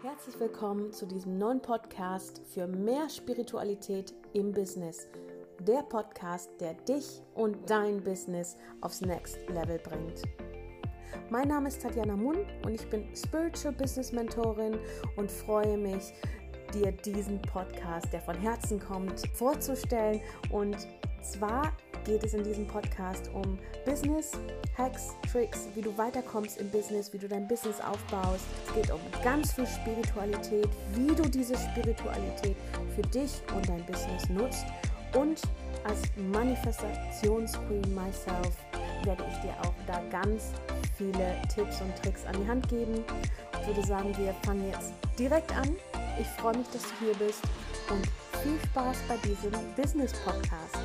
Herzlich willkommen zu diesem neuen Podcast für mehr Spiritualität im Business. Der Podcast, der dich und dein Business aufs Next Level bringt. Mein Name ist Tatjana Munn und ich bin Spiritual Business Mentorin und freue mich, dir diesen Podcast, der von Herzen kommt, vorzustellen. Und zwar geht es in diesem Podcast um Business, Hacks, Tricks, wie du weiterkommst im Business, wie du dein Business aufbaust. Es geht um ganz viel Spiritualität, wie du diese Spiritualität für dich und dein Business nutzt. Und als Manifestationsqueen myself werde ich dir auch da ganz viele Tipps und Tricks an die Hand geben. Ich würde sagen, wir fangen jetzt direkt an. Ich freue mich, dass du hier bist und viel Spaß bei diesem Business Podcast.